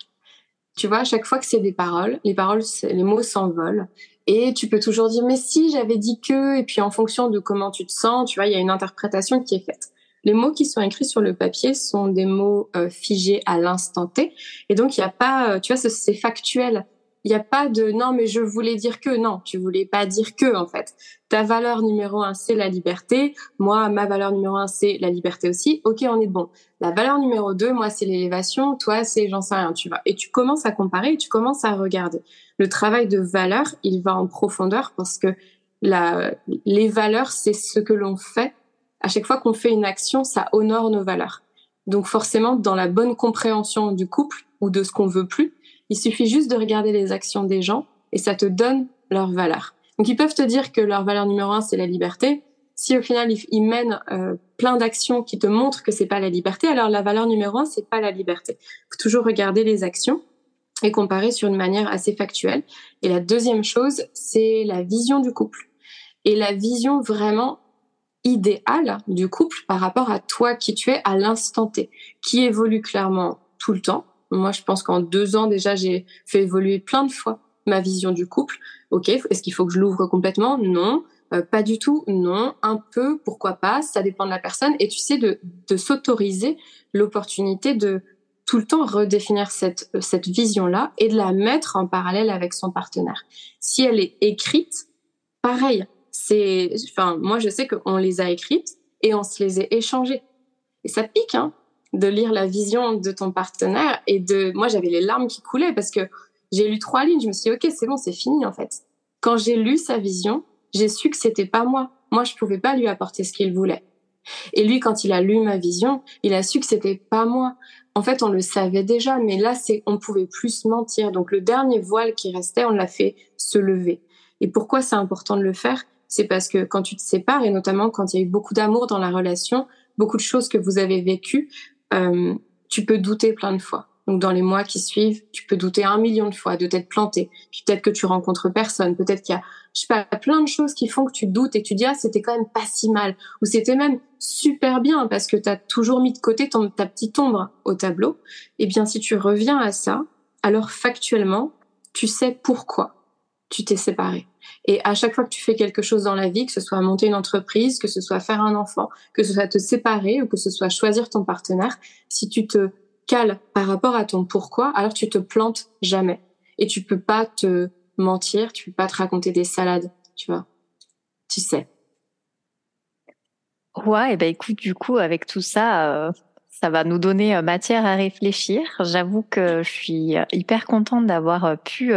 Tu vois, à chaque fois que c'est des paroles, les paroles, les mots s'envolent. Et tu peux toujours dire, mais si j'avais dit que, et puis en fonction de comment tu te sens, tu vois, il y a une interprétation qui est faite. Les mots qui sont écrits sur le papier sont des mots euh, figés à l'instant T. Et donc, il n'y a pas, euh, tu vois, c'est factuel. Il n'y a pas de non, mais je voulais dire que non, tu voulais pas dire que en fait. Ta valeur numéro un, c'est la liberté. Moi, ma valeur numéro un, c'est la liberté aussi. Ok, on est bon. La valeur numéro deux, moi, c'est l'élévation. Toi, c'est j'en sais rien, tu vois. Et tu commences à comparer et tu commences à regarder. Le travail de valeur, il va en profondeur parce que la, les valeurs, c'est ce que l'on fait à chaque fois qu'on fait une action, ça honore nos valeurs. Donc forcément, dans la bonne compréhension du couple ou de ce qu'on veut plus, il suffit juste de regarder les actions des gens et ça te donne leur valeur. Donc ils peuvent te dire que leur valeur numéro un c'est la liberté. Si au final ils, mènent euh, plein d'actions qui te montrent que c'est pas la liberté, alors la valeur numéro un c'est pas la liberté. Faut toujours regarder les actions et comparer sur une manière assez factuelle. Et la deuxième chose, c'est la vision du couple. Et la vision vraiment idéal du couple par rapport à toi qui tu es à l'instant T, qui évolue clairement tout le temps. Moi, je pense qu'en deux ans déjà, j'ai fait évoluer plein de fois ma vision du couple. Ok, est-ce qu'il faut que je l'ouvre complètement? Non. Euh, pas du tout, non. Un peu, pourquoi pas? Ça dépend de la personne. Et tu sais, de, de s'autoriser l'opportunité de tout le temps redéfinir cette, cette vision-là et de la mettre en parallèle avec son partenaire. Si elle est écrite, pareil, c'est, enfin, moi, je sais qu'on les a écrites et on se les a échangées. Et ça pique, hein, de lire la vision de ton partenaire et de, moi, j'avais les larmes qui coulaient parce que j'ai lu trois lignes. Je me suis dit, OK, c'est bon, c'est fini, en fait. Quand j'ai lu sa vision, j'ai su que c'était pas moi. Moi, je pouvais pas lui apporter ce qu'il voulait. Et lui, quand il a lu ma vision, il a su que c'était pas moi. En fait, on le savait déjà, mais là, c'est, on pouvait plus mentir. Donc, le dernier voile qui restait, on l'a fait se lever. Et pourquoi c'est important de le faire? c'est parce que quand tu te sépares, et notamment quand il y a eu beaucoup d'amour dans la relation, beaucoup de choses que vous avez vécues, euh, tu peux douter plein de fois. Donc dans les mois qui suivent, tu peux douter un million de fois de t'être planté. Puis peut-être que tu rencontres personne, peut-être qu'il y a, je sais pas, plein de choses qui font que tu doutes et tu dis ah c'était quand même pas si mal ou c'était même super bien parce que tu as toujours mis de côté ta petite ombre au tableau. Eh bien si tu reviens à ça, alors factuellement, tu sais pourquoi tu t'es séparé. Et à chaque fois que tu fais quelque chose dans la vie, que ce soit monter une entreprise, que ce soit faire un enfant, que ce soit te séparer ou que ce soit choisir ton partenaire, si tu te cales par rapport à ton pourquoi, alors tu te plantes jamais. Et tu peux pas te mentir, tu peux pas te raconter des salades, tu vois. Tu sais. Ouais, et ben écoute, du coup, avec tout ça, ça va nous donner matière à réfléchir. J'avoue que je suis hyper contente d'avoir pu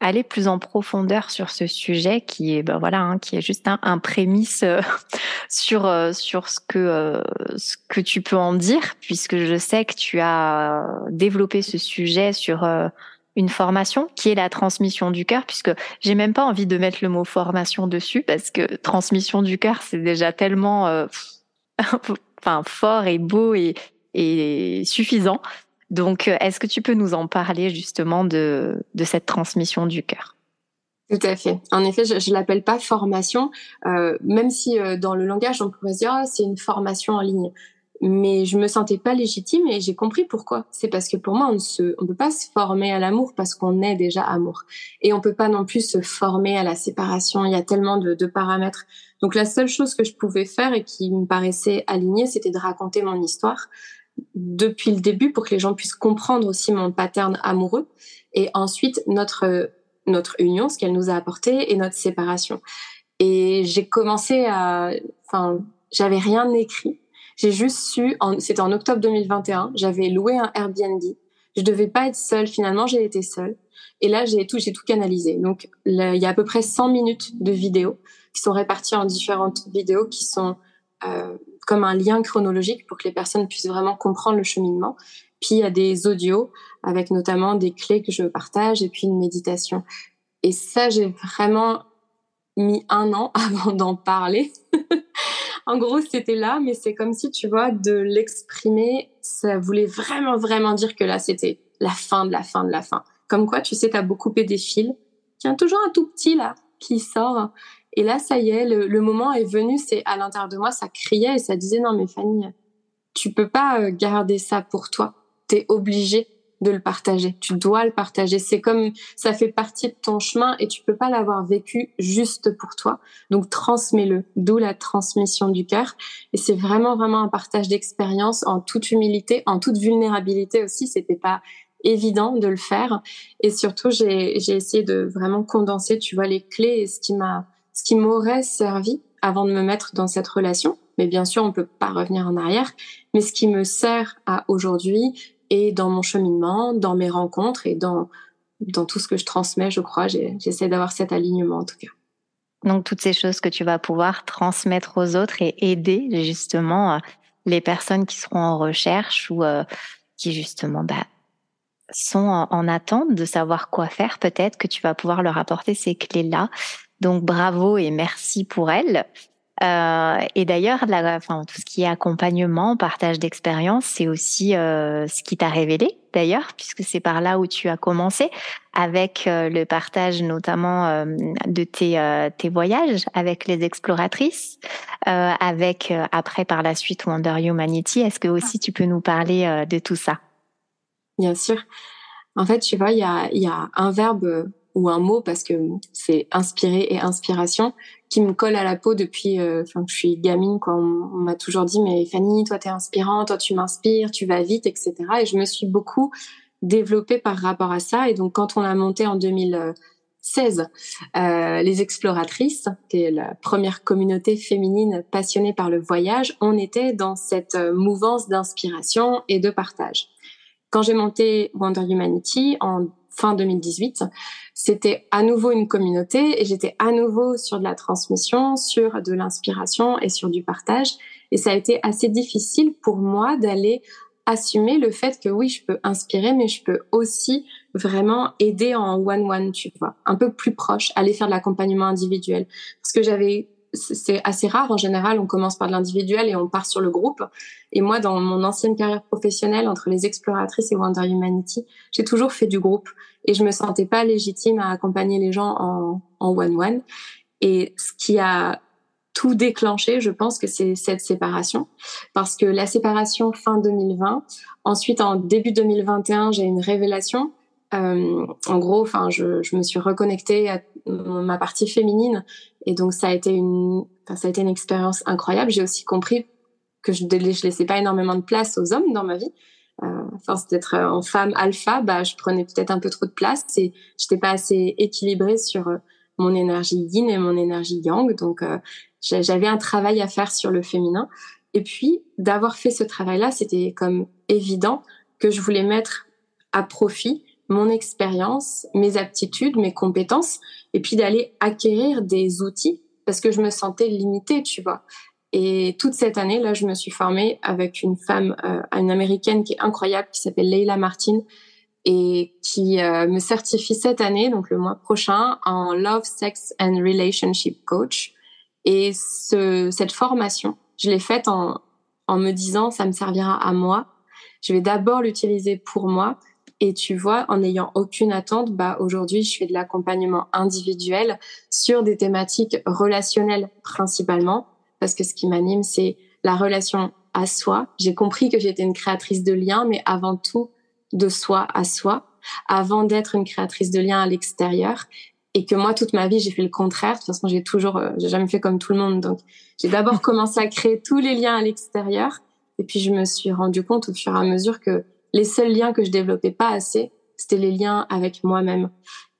aller plus en profondeur sur ce sujet qui est ben voilà hein, qui est juste un, prémisse euh, sur euh, sur ce que euh, ce que tu peux en dire puisque je sais que tu as développé ce sujet sur une formation qui est la transmission du cœur puisque j'ai même pas envie de mettre le mot formation dessus parce que transmission du cœur c'est déjà tellement enfin fort et beau et et suffisant donc, euh, est-ce que tu peux nous en parler justement de, de cette transmission du cœur? Tout à fait. En effet, je, je l'appelle pas formation, euh, même si euh, dans le langage on pourrait dire oh, c'est une formation en ligne. Mais je me sentais pas légitime et j'ai compris pourquoi. C'est parce que pour moi on ne se, on peut pas se former à l'amour parce qu'on est déjà amour et on peut pas non plus se former à la séparation. Il y a tellement de, de paramètres. Donc la seule chose que je pouvais faire et qui me paraissait alignée, c'était de raconter mon histoire depuis le début pour que les gens puissent comprendre aussi mon pattern amoureux et ensuite notre notre union, ce qu'elle nous a apporté et notre séparation. Et j'ai commencé à, enfin, j'avais rien écrit. J'ai juste su, c'était en octobre 2021, j'avais loué un Airbnb. Je devais pas être seule. Finalement, j'ai été seule. Et là, j'ai tout, j'ai tout canalisé. Donc, il y a à peu près 100 minutes de vidéos qui sont réparties en différentes vidéos qui sont comme un lien chronologique pour que les personnes puissent vraiment comprendre le cheminement. Puis il y a des audios avec notamment des clés que je partage et puis une méditation. Et ça, j'ai vraiment mis un an avant d'en parler. en gros, c'était là, mais c'est comme si, tu vois, de l'exprimer, ça voulait vraiment, vraiment dire que là, c'était la fin de la fin de la fin. Comme quoi, tu sais, t'as beau couper des fils. Il y a toujours un tout petit là qui sort et là, ça y est, le, moment est venu. C'est à l'intérieur de moi, ça criait et ça disait non mais Fanny, tu peux pas euh, garder ça pour toi. T'es obligé de le partager. Tu dois le partager. C'est comme ça fait partie de ton chemin et tu peux pas l'avoir vécu juste pour toi. Donc transmets-le. D'où la transmission du cœur. Et c'est vraiment vraiment un partage d'expérience en toute humilité, en toute vulnérabilité aussi. C'était pas évident de le faire. Et surtout, j'ai essayé de vraiment condenser, tu vois, les clés et ce qui m'a ce qui m'aurait servi avant de me mettre dans cette relation. Mais bien sûr, on peut pas revenir en arrière. Mais ce qui me sert à aujourd'hui et dans mon cheminement, dans mes rencontres et dans dans tout ce que je transmets, je crois, j'essaie d'avoir cet alignement en tout cas. Donc toutes ces choses que tu vas pouvoir transmettre aux autres et aider justement euh, les personnes qui seront en recherche ou euh, qui justement bah, sont en attente de savoir quoi faire, peut-être que tu vas pouvoir leur apporter ces clés-là donc bravo et merci pour elle. Euh, et d'ailleurs, enfin, tout ce qui est accompagnement, partage d'expérience, c'est aussi euh, ce qui t'a révélé, d'ailleurs, puisque c'est par là où tu as commencé, avec euh, le partage notamment euh, de tes, euh, tes voyages avec les exploratrices, avec après par la suite Wonder Humanity. Est-ce que aussi tu peux nous parler de tout ça? Bien sûr. En fait, tu vois, il y a, y a un verbe ou un mot parce que c'est inspiré et inspiration qui me colle à la peau depuis euh, que je suis gamine quand on, m'a toujours dit mais Fanny toi t'es inspirante toi tu m'inspires tu vas vite etc et je me suis beaucoup développée par rapport à ça. Et donc quand on a monté en 2016 euh, les exploratrices qui est la première communauté féminine passionnée par le voyage on était dans cette euh, mouvance d'inspiration et de partage. Quand j'ai monté Wonder Humanity en fin 2018, c'était à nouveau une communauté et j'étais à nouveau sur de la transmission, sur de l'inspiration et sur du partage. Et ça a été assez difficile pour moi d'aller assumer le fait que oui, je peux inspirer, mais je peux aussi vraiment aider en one-one, tu vois, un peu plus proche, aller faire de l'accompagnement individuel. Parce que j'avais c'est assez rare en général. On commence par de l'individuel et on part sur le groupe. Et moi, dans mon ancienne carrière professionnelle, entre les exploratrices et Wonder Humanity, j'ai toujours fait du groupe et je me sentais pas légitime à accompagner les gens en one-one. Et ce qui a tout déclenché, je pense que c'est cette séparation. Parce que la séparation fin 2020, ensuite en début 2021, j'ai une révélation euh, en gros, enfin, je, je, me suis reconnectée à ma partie féminine et donc ça a été une, ça a été une expérience incroyable. J'ai aussi compris que je, je laissais pas énormément de place aux hommes dans ma vie. Euh, enfin, d'être en femme alpha, bah, je prenais peut-être un peu trop de place et j'étais pas assez équilibrée sur euh, mon énergie yin et mon énergie yang. Donc, euh, j'avais un travail à faire sur le féminin. Et puis, d'avoir fait ce travail-là, c'était comme évident que je voulais mettre à profit mon expérience, mes aptitudes, mes compétences, et puis d'aller acquérir des outils parce que je me sentais limitée, tu vois. Et toute cette année, là, je me suis formée avec une femme, euh, une américaine qui est incroyable, qui s'appelle Leila Martin, et qui euh, me certifie cette année, donc le mois prochain, en Love, Sex and Relationship Coach. Et ce, cette formation, je l'ai faite en me disant, ça me servira à moi. Je vais d'abord l'utiliser pour moi. Et tu vois, en n'ayant aucune attente, bah aujourd'hui, je fais de l'accompagnement individuel sur des thématiques relationnelles principalement, parce que ce qui m'anime, c'est la relation à soi. J'ai compris que j'étais une créatrice de liens, mais avant tout, de soi à soi avant d'être une créatrice de liens à l'extérieur. Et que moi toute ma vie j'ai fait le contraire. De toute façon j'ai toujours euh, j'ai jamais fait comme tout le monde. Donc j'ai d'abord commencé à créer tous les liens à l'extérieur. Et puis je me suis rendu compte au fur et à mesure que les seuls liens que je développais pas assez c'était les liens avec moi-même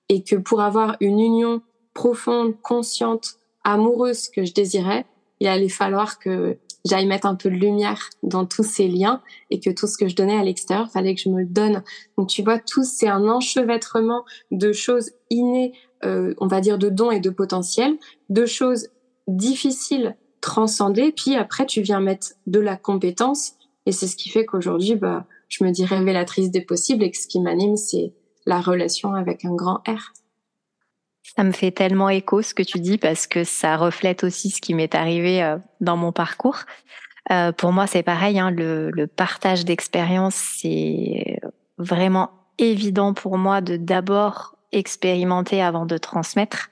et que pour avoir une union profonde consciente amoureuse que je désirais il allait falloir que j'aille mettre un peu de lumière dans tous ces liens et que tout ce que je donnais à l'extérieur, fallait que je me le donne. Donc tu vois, tout c'est un enchevêtrement de choses innées, euh, on va dire de dons et de potentiel, de choses difficiles transcender, puis après tu viens mettre de la compétence et c'est ce qui fait qu'aujourd'hui, bah, je me dis révélatrice des possibles et que ce qui m'anime, c'est la relation avec un grand R. Ça me fait tellement écho ce que tu dis parce que ça reflète aussi ce qui m'est arrivé euh, dans mon parcours. Euh, pour moi, c'est pareil. Hein, le, le, partage d'expérience, c'est vraiment évident pour moi de d'abord expérimenter avant de transmettre,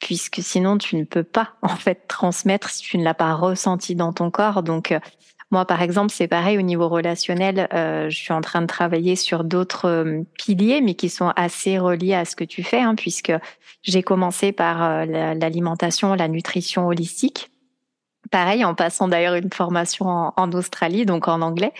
puisque sinon tu ne peux pas en fait transmettre si tu ne l'as pas ressenti dans ton corps. Donc euh, moi, par exemple, c'est pareil au niveau relationnel. Euh, je suis en train de travailler sur d'autres euh, piliers, mais qui sont assez reliés à ce que tu fais, hein, puisque j'ai commencé par euh, l'alimentation, la nutrition holistique. Pareil, en passant d'ailleurs une formation en, en Australie, donc en anglais.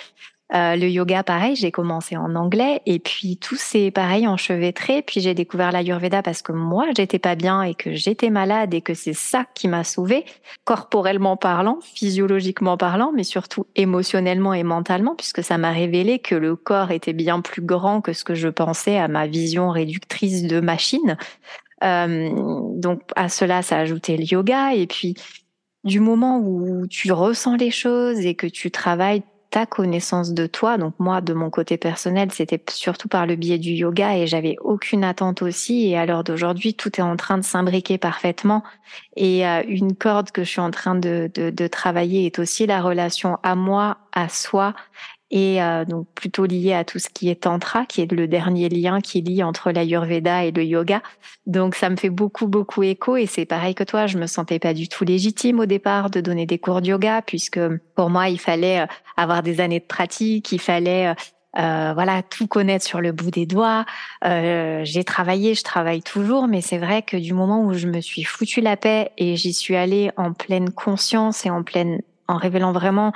Euh, le yoga, pareil, j'ai commencé en anglais et puis tout s'est pareil enchevêtré. Puis j'ai découvert l'ayurveda parce que moi, j'étais pas bien et que j'étais malade et que c'est ça qui m'a sauvée, corporellement parlant, physiologiquement parlant, mais surtout émotionnellement et mentalement, puisque ça m'a révélé que le corps était bien plus grand que ce que je pensais à ma vision réductrice de machine. Euh, donc à cela, ça a ajouté le yoga et puis du moment où tu ressens les choses et que tu travailles ta connaissance de toi. Donc moi, de mon côté personnel, c'était surtout par le biais du yoga et j'avais aucune attente aussi. Et à l'heure d'aujourd'hui, tout est en train de s'imbriquer parfaitement. Et euh, une corde que je suis en train de, de, de travailler est aussi la relation à moi, à soi et euh, donc plutôt lié à tout ce qui est tantra, qui est le dernier lien qui lie entre l'ayurveda et le yoga. Donc ça me fait beaucoup beaucoup écho et c'est pareil que toi, je me sentais pas du tout légitime au départ de donner des cours de yoga puisque pour moi il fallait euh, avoir des années de pratique, il fallait euh, voilà tout connaître sur le bout des doigts. Euh, j'ai travaillé, je travaille toujours, mais c'est vrai que du moment où je me suis foutu la paix et j'y suis allée en pleine conscience et en pleine en révélant vraiment euh,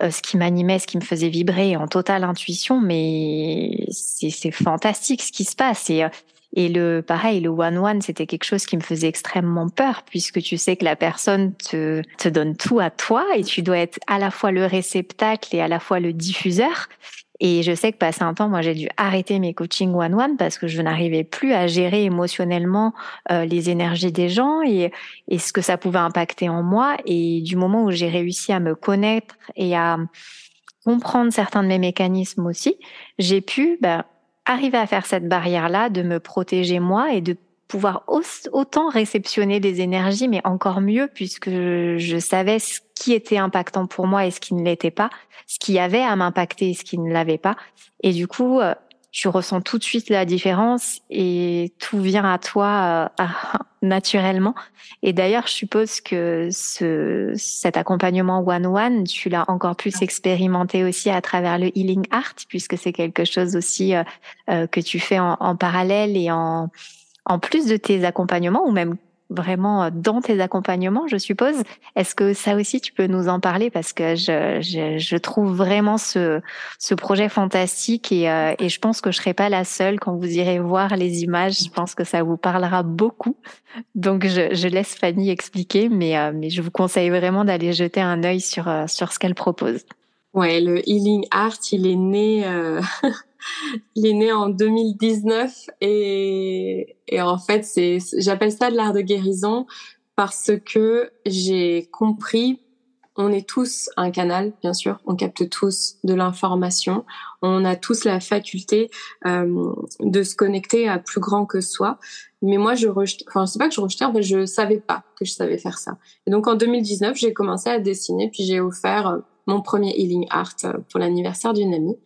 ce qui m'animait, ce qui me faisait vibrer en totale intuition, mais c'est fantastique ce qui se passe. Et, euh, et le pareil, le one-one, c'était quelque chose qui me faisait extrêmement peur, puisque tu sais que la personne te, te donne tout à toi et tu dois être à la fois le réceptacle et à la fois le diffuseur. Et je sais que passé un temps, moi, j'ai dû arrêter mes coachings one-one parce que je n'arrivais plus à gérer émotionnellement euh, les énergies des gens et, ce que ça pouvait impacter en moi. Et du moment où j'ai réussi à me connaître et à comprendre certains de mes mécanismes aussi, j'ai pu bah, arriver à faire cette barrière-là, de me protéger moi et de pouvoir autant réceptionner des énergies, mais encore mieux puisque je savais ce qui était impactant pour moi et ce qui ne l'était pas, ce qui avait à m'impacter et ce qui ne l'avait pas. Et du coup, euh, tu ressens tout de suite la différence et tout vient à toi euh, naturellement. Et d'ailleurs, je suppose que ce, cet accompagnement one-one, tu l'as encore plus expérimenté aussi à travers le Healing Art, puisque c'est quelque chose aussi euh, que tu fais en, en parallèle et en, en plus de tes accompagnements ou même vraiment euh, dans tes accompagnements, je suppose. Est-ce que ça aussi, tu peux nous en parler? Parce que je, je, je trouve vraiment ce, ce projet fantastique et, euh, et je pense que je serai pas la seule quand vous irez voir les images. Je pense que ça vous parlera beaucoup. Donc, je, je laisse Fanny expliquer, mais, euh, mais je vous conseille vraiment d'aller jeter un œil sur, sur ce qu'elle propose. Ouais, le Healing Art, il est né il est né en 2019 et, en fait, c'est, j'appelle ça de l'art de guérison parce que j'ai compris, on est tous un canal, bien sûr, on capte tous de l'information, on a tous la faculté euh, de se connecter à plus grand que soi. Mais moi, je rejetais, enfin, pas que je rejetais, en fait, je savais pas que je savais faire ça. Et donc, en 2019, j'ai commencé à dessiner, puis j'ai offert mon premier healing art pour l'anniversaire d'une amie.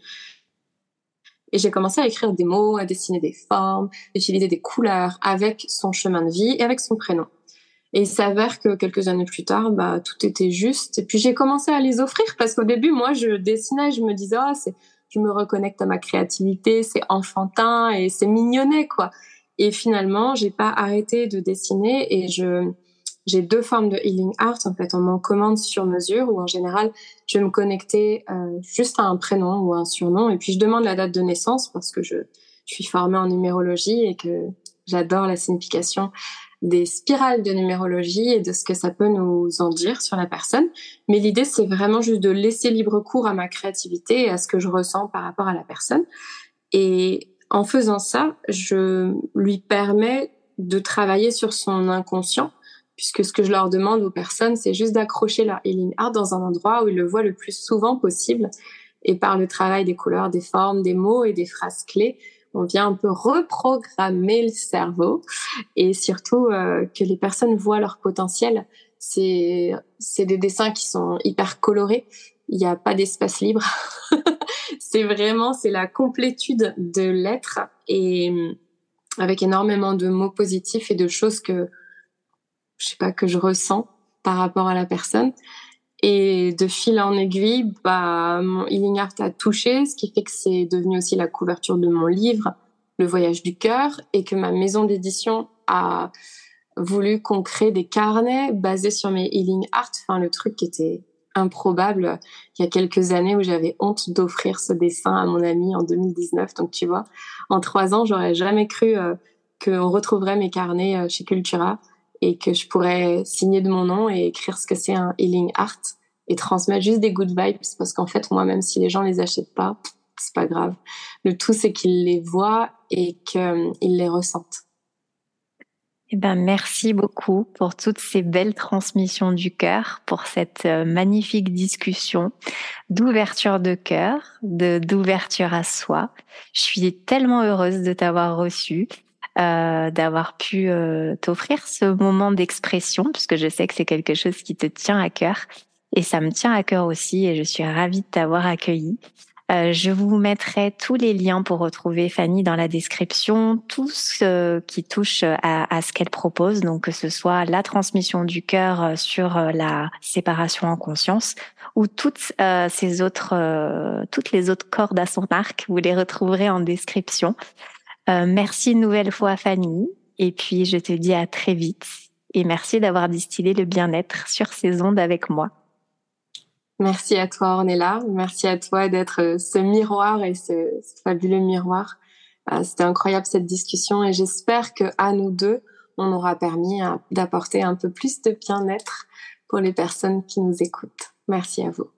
Et j'ai commencé à écrire des mots, à dessiner des formes, utiliser des couleurs avec son chemin de vie et avec son prénom. Et il s'avère que quelques années plus tard, bah, tout était juste. Et puis j'ai commencé à les offrir parce qu'au début, moi, je dessinais, je me disais, ah, c'est, je me reconnecte à ma créativité, c'est enfantin et c'est mignonnet, quoi. Et finalement, j'ai pas arrêté de dessiner et je, j'ai deux formes de healing art en fait. On m'en commande sur mesure ou en général, je vais me connecter euh, juste à un prénom ou un surnom et puis je demande la date de naissance parce que je, je suis formée en numérologie et que j'adore la signification des spirales de numérologie et de ce que ça peut nous en dire sur la personne. Mais l'idée, c'est vraiment juste de laisser libre cours à ma créativité et à ce que je ressens par rapport à la personne. Et en faisant ça, je lui permets de travailler sur son inconscient puisque ce que je leur demande aux personnes, c'est juste d'accrocher leur healing art dans un endroit où ils le voient le plus souvent possible. Et par le travail des couleurs, des formes, des mots et des phrases clés, on vient un peu reprogrammer le cerveau et surtout euh, que les personnes voient leur potentiel. C'est c'est des dessins qui sont hyper colorés. Il n'y a pas d'espace libre. c'est vraiment c'est la complétude de l'être et avec énormément de mots positifs et de choses que je sais pas, que je ressens par rapport à la personne. Et de fil en aiguille, bah, mon healing art a touché, ce qui fait que c'est devenu aussi la couverture de mon livre, Le voyage du cœur, et que ma maison d'édition a voulu qu'on crée des carnets basés sur mes healing art, enfin le truc qui était improbable il y a quelques années où j'avais honte d'offrir ce dessin à mon ami en 2019. Donc tu vois, en trois ans, j'aurais jamais cru euh, qu'on retrouverait mes carnets euh, chez Cultura et que je pourrais signer de mon nom et écrire ce que c'est un healing art et transmettre juste des good vibes parce qu'en fait moi même si les gens les achètent pas c'est pas grave le tout c'est qu'ils les voient et qu'ils les ressentent eh ben, merci beaucoup pour toutes ces belles transmissions du cœur, pour cette euh, magnifique discussion d'ouverture de cœur, d'ouverture à soi. Je suis tellement heureuse de t'avoir reçu. Euh, d'avoir pu euh, t'offrir ce moment d'expression, puisque je sais que c'est quelque chose qui te tient à cœur. Et ça me tient à cœur aussi, et je suis ravie de t'avoir accueilli. Euh, je vous mettrai tous les liens pour retrouver Fanny dans la description, tout ce qui touche à, à ce qu'elle propose, donc que ce soit la transmission du cœur sur la séparation en conscience ou toutes ces autres, toutes les autres cordes à son arc, vous les retrouverez en description. Euh, merci une nouvelle fois Fanny. Et puis je te dis à très vite. Et merci d'avoir distillé le bien-être sur ces ondes avec moi. Merci à toi Ornella. Merci à toi d'être euh, ce miroir et ce, fabuleux miroir. Euh, c'était incroyable cette discussion et j'espère que à nous deux, on aura permis d'apporter un peu plus de bien-être pour les personnes qui nous écoutent. Merci à vous.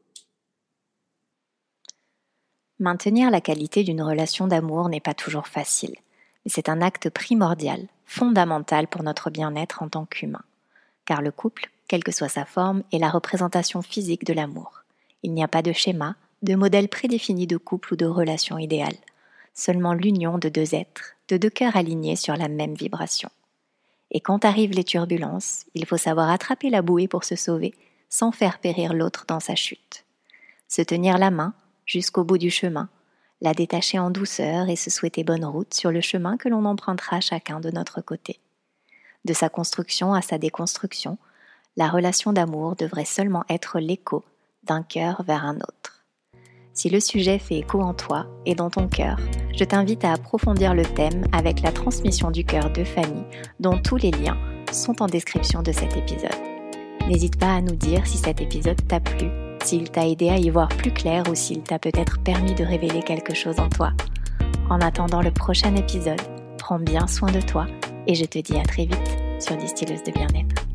Maintenir la qualité d'une relation d'amour n'est pas toujours facile, mais c'est un acte primordial, fondamental pour notre bien-être en tant qu'humain. Car le couple, quelle que soit sa forme, est la représentation physique de l'amour. Il n'y a pas de schéma, de modèle prédéfini de couple ou de relation idéale, seulement l'union de deux êtres, de deux cœurs alignés sur la même vibration. Et quand arrivent les turbulences, il faut savoir attraper la bouée pour se sauver, sans faire périr l'autre dans sa chute. Se tenir la main, jusqu'au bout du chemin, la détacher en douceur et se souhaiter bonne route sur le chemin que l'on empruntera chacun de notre côté. De sa construction à sa déconstruction, la relation d'amour devrait seulement être l'écho d'un cœur vers un autre. Si le sujet fait écho en toi et dans ton cœur, je t'invite à approfondir le thème avec la transmission du cœur de Fanny, dont tous les liens sont en description de cet épisode. N'hésite pas à nous dire si cet épisode t'a plu, s'il t'a aidé à y voir plus clair ou s'il t'a peut-être permis de révéler quelque chose en toi. En attendant le prochain épisode, prends bien soin de toi et je te dis à très vite sur Distilleuse de bien-être.